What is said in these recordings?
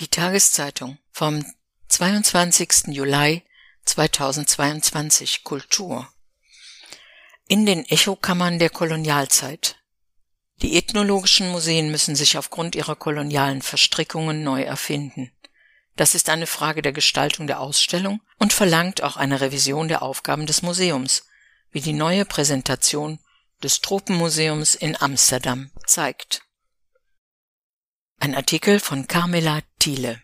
Die Tageszeitung vom 22. Juli 2022 Kultur In den Echokammern der Kolonialzeit Die ethnologischen Museen müssen sich aufgrund ihrer kolonialen Verstrickungen neu erfinden. Das ist eine Frage der Gestaltung der Ausstellung und verlangt auch eine Revision der Aufgaben des Museums, wie die neue Präsentation des Tropenmuseums in Amsterdam zeigt. Ein Artikel von Carmela Thiele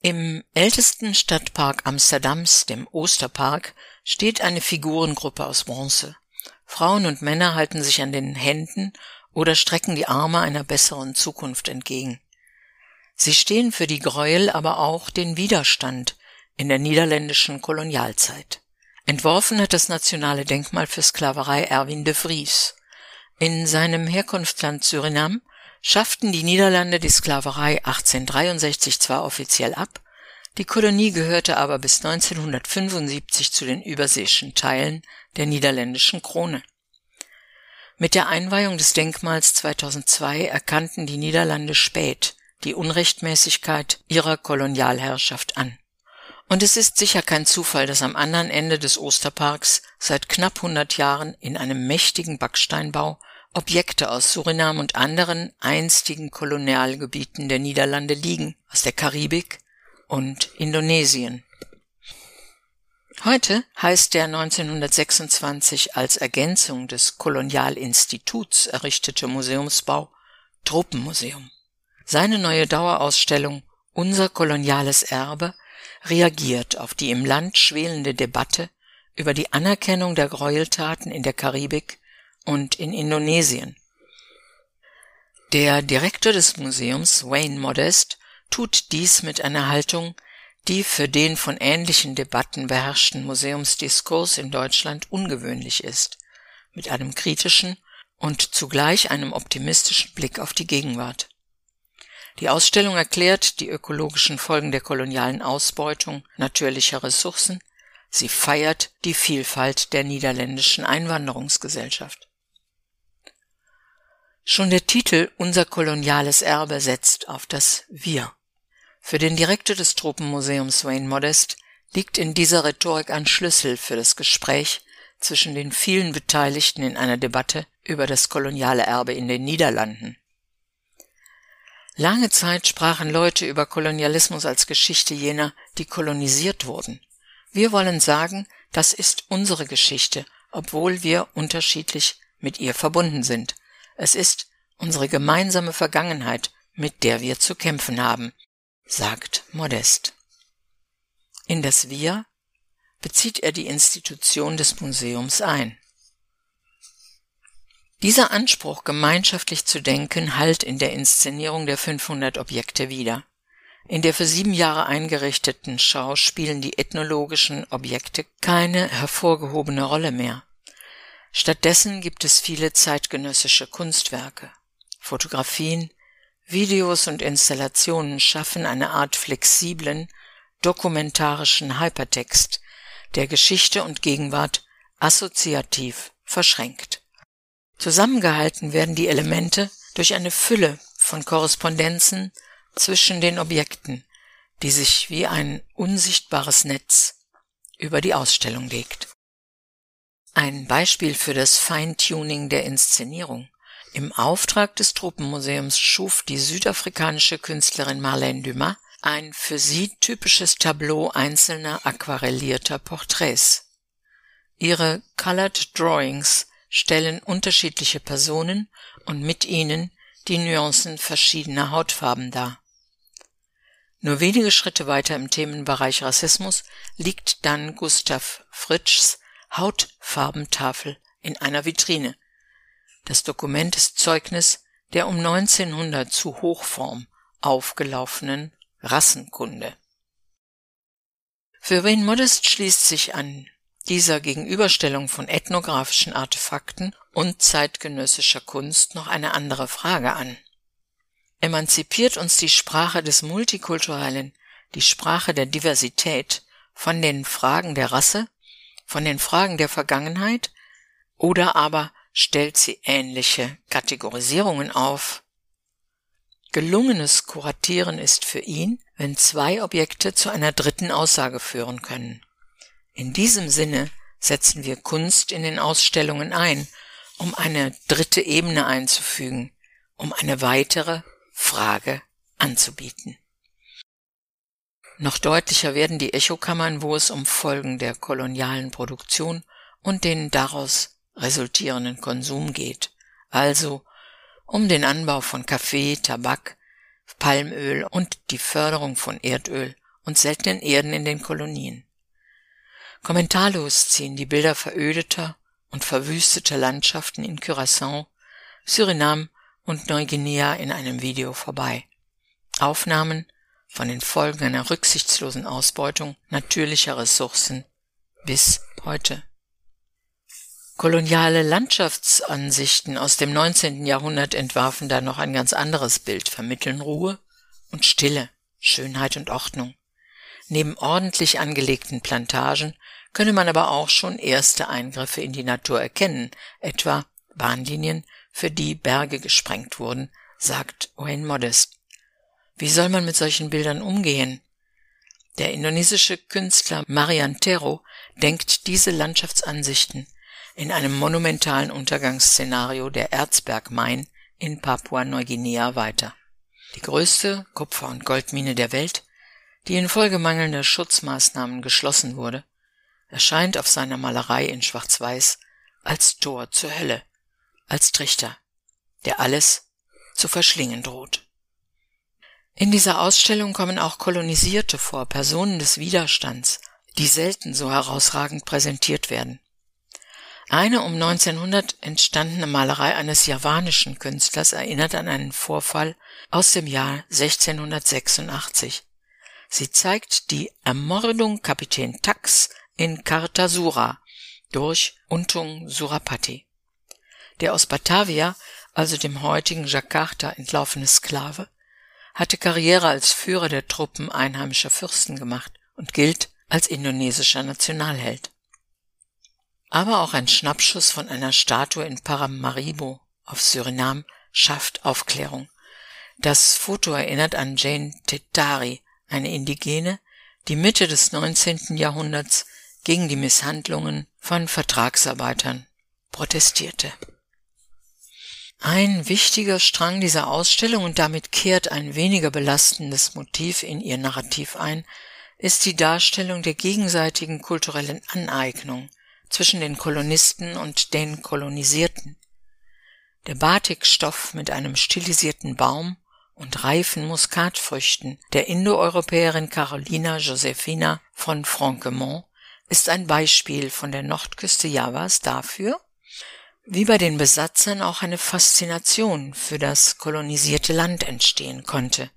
Im ältesten Stadtpark Amsterdams, dem Osterpark, steht eine Figurengruppe aus Bronze. Frauen und Männer halten sich an den Händen oder strecken die Arme einer besseren Zukunft entgegen. Sie stehen für die Gräuel, aber auch den Widerstand in der niederländischen Kolonialzeit. Entworfen hat das Nationale Denkmal für Sklaverei Erwin de Vries. In seinem Herkunftsland Surinam schafften die Niederlande die Sklaverei 1863 zwar offiziell ab, die Kolonie gehörte aber bis 1975 zu den überseeischen Teilen der niederländischen Krone. Mit der Einweihung des Denkmals 2002 erkannten die Niederlande spät die Unrechtmäßigkeit ihrer Kolonialherrschaft an. Und es ist sicher kein Zufall, dass am anderen Ende des Osterparks seit knapp 100 Jahren in einem mächtigen Backsteinbau Objekte aus Surinam und anderen einstigen Kolonialgebieten der Niederlande liegen, aus der Karibik und Indonesien. Heute heißt der 1926 als Ergänzung des Kolonialinstituts errichtete Museumsbau Tropenmuseum. Seine neue Dauerausstellung Unser koloniales Erbe reagiert auf die im Land schwelende Debatte über die Anerkennung der Gräueltaten in der Karibik und in Indonesien. Der Direktor des Museums, Wayne Modest, tut dies mit einer Haltung, die für den von ähnlichen Debatten beherrschten Museumsdiskurs in Deutschland ungewöhnlich ist, mit einem kritischen und zugleich einem optimistischen Blick auf die Gegenwart. Die Ausstellung erklärt die ökologischen Folgen der kolonialen Ausbeutung natürlicher Ressourcen, sie feiert die Vielfalt der niederländischen Einwanderungsgesellschaft. Schon der Titel Unser koloniales Erbe setzt auf das Wir. Für den Direktor des Tropenmuseums Wayne Modest liegt in dieser Rhetorik ein Schlüssel für das Gespräch zwischen den vielen Beteiligten in einer Debatte über das koloniale Erbe in den Niederlanden. Lange Zeit sprachen Leute über Kolonialismus als Geschichte jener, die kolonisiert wurden. Wir wollen sagen, das ist unsere Geschichte, obwohl wir unterschiedlich mit ihr verbunden sind. Es ist unsere gemeinsame Vergangenheit, mit der wir zu kämpfen haben, sagt Modest. In das Wir bezieht er die Institution des Museums ein. Dieser Anspruch, gemeinschaftlich zu denken, hallt in der Inszenierung der 500 Objekte wider. In der für sieben Jahre eingerichteten Schau spielen die ethnologischen Objekte keine hervorgehobene Rolle mehr. Stattdessen gibt es viele zeitgenössische Kunstwerke. Fotografien, Videos und Installationen schaffen eine Art flexiblen, dokumentarischen Hypertext, der Geschichte und Gegenwart assoziativ verschränkt. Zusammengehalten werden die Elemente durch eine Fülle von Korrespondenzen zwischen den Objekten, die sich wie ein unsichtbares Netz über die Ausstellung legt. Ein Beispiel für das Feintuning der Inszenierung. Im Auftrag des Tropenmuseums schuf die südafrikanische Künstlerin Marlène Dumas ein für sie typisches Tableau einzelner aquarellierter Porträts. Ihre Colored Drawings stellen unterschiedliche Personen und mit ihnen die Nuancen verschiedener Hautfarben dar. Nur wenige Schritte weiter im Themenbereich Rassismus liegt dann Gustav Fritschs Hautfarbentafel in einer Vitrine. Das Dokument ist Zeugnis der um 1900 zu Hochform aufgelaufenen Rassenkunde. Für Wayne Modest schließt sich an dieser Gegenüberstellung von ethnografischen Artefakten und zeitgenössischer Kunst noch eine andere Frage an. Emanzipiert uns die Sprache des Multikulturellen, die Sprache der Diversität von den Fragen der Rasse, von den Fragen der Vergangenheit, oder aber stellt sie ähnliche Kategorisierungen auf? Gelungenes Kuratieren ist für ihn, wenn zwei Objekte zu einer dritten Aussage führen können. In diesem Sinne setzen wir Kunst in den Ausstellungen ein, um eine dritte Ebene einzufügen, um eine weitere Frage anzubieten. Noch deutlicher werden die Echokammern, wo es um Folgen der kolonialen Produktion und den daraus resultierenden Konsum geht, also um den Anbau von Kaffee, Tabak, Palmöl und die Förderung von Erdöl und seltenen Erden in den Kolonien. Kommentarlos ziehen die Bilder verödeter und verwüsteter Landschaften in Curaçao, Surinam und Neuguinea in einem Video vorbei. Aufnahmen von den Folgen einer rücksichtslosen Ausbeutung natürlicher Ressourcen bis heute. Koloniale Landschaftsansichten aus dem 19. Jahrhundert entwarfen da noch ein ganz anderes Bild, vermitteln Ruhe und Stille, Schönheit und Ordnung. Neben ordentlich angelegten Plantagen könne man aber auch schon erste Eingriffe in die Natur erkennen, etwa Bahnlinien, für die Berge gesprengt wurden, sagt Wayne Modest. Wie soll man mit solchen Bildern umgehen? Der indonesische Künstler Marian Tero denkt diese Landschaftsansichten in einem monumentalen Untergangsszenario der Erzbergmain in Papua-Neuguinea weiter. Die größte Kupfer- und Goldmine der Welt die infolge mangelnder Schutzmaßnahmen geschlossen wurde, erscheint auf seiner Malerei in Schwarz-Weiß als Tor zur Hölle, als Trichter, der alles zu verschlingen droht. In dieser Ausstellung kommen auch Kolonisierte vor, Personen des Widerstands, die selten so herausragend präsentiert werden. Eine um 1900 entstandene Malerei eines javanischen Künstlers erinnert an einen Vorfall aus dem Jahr 1686. Sie zeigt die Ermordung Kapitän Tax in Kartasura durch Untung Surapati. Der aus Batavia, also dem heutigen Jakarta, entlaufene Sklave, hatte Karriere als Führer der Truppen einheimischer Fürsten gemacht und gilt als indonesischer Nationalheld. Aber auch ein Schnappschuss von einer Statue in Paramaribo auf Surinam schafft Aufklärung. Das Foto erinnert an Jane Tetari, eine Indigene, die Mitte des 19. Jahrhunderts gegen die Misshandlungen von Vertragsarbeitern protestierte. Ein wichtiger Strang dieser Ausstellung und damit kehrt ein weniger belastendes Motiv in ihr Narrativ ein, ist die Darstellung der gegenseitigen kulturellen Aneignung zwischen den Kolonisten und den Kolonisierten. Der Batikstoff mit einem stilisierten Baum und reifen Muskatfrüchten der Indoeuropäerin Carolina Josefina von Franquemont ist ein Beispiel von der Nordküste Javas dafür, wie bei den Besatzern auch eine Faszination für das kolonisierte Land entstehen konnte.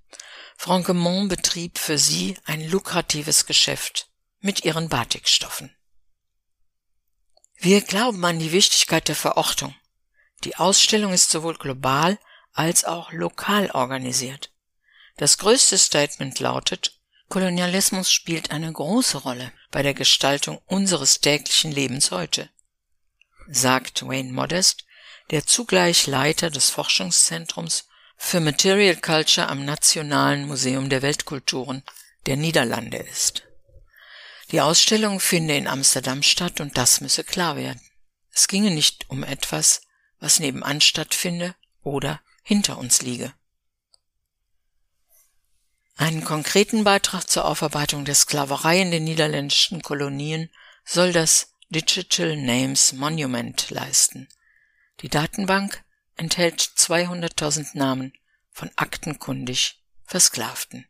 Franquemont betrieb für sie ein lukratives Geschäft mit ihren Batikstoffen. Wir glauben an die Wichtigkeit der Verortung. Die Ausstellung ist sowohl global als auch lokal organisiert. Das größte Statement lautet, Kolonialismus spielt eine große Rolle bei der Gestaltung unseres täglichen Lebens heute, sagt Wayne Modest, der zugleich Leiter des Forschungszentrums für Material Culture am Nationalen Museum der Weltkulturen der Niederlande ist. Die Ausstellung finde in Amsterdam statt und das müsse klar werden. Es ginge nicht um etwas, was nebenan stattfinde oder hinter uns liege. Einen konkreten Beitrag zur Aufarbeitung der Sklaverei in den niederländischen Kolonien soll das Digital Names Monument leisten. Die Datenbank enthält 200.000 Namen von aktenkundig Versklavten.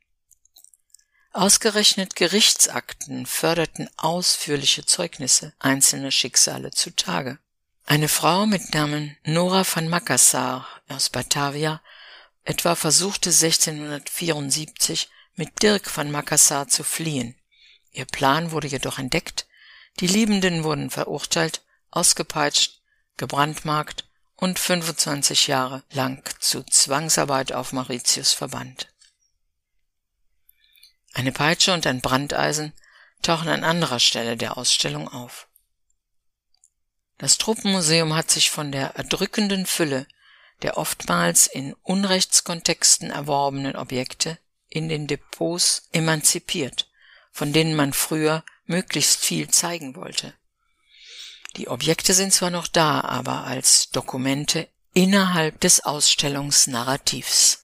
Ausgerechnet Gerichtsakten förderten ausführliche Zeugnisse einzelner Schicksale zutage. Eine Frau mit Namen Nora van Makassar aus Batavia etwa versuchte 1674 mit Dirk van Makassar zu fliehen. Ihr Plan wurde jedoch entdeckt, die Liebenden wurden verurteilt, ausgepeitscht, gebrandmarkt und 25 Jahre lang zu Zwangsarbeit auf Mauritius verbannt. Eine Peitsche und ein Brandeisen tauchen an anderer Stelle der Ausstellung auf. Das Truppenmuseum hat sich von der erdrückenden Fülle der oftmals in Unrechtskontexten erworbenen Objekte in den Depots emanzipiert, von denen man früher möglichst viel zeigen wollte. Die Objekte sind zwar noch da, aber als Dokumente innerhalb des Ausstellungsnarrativs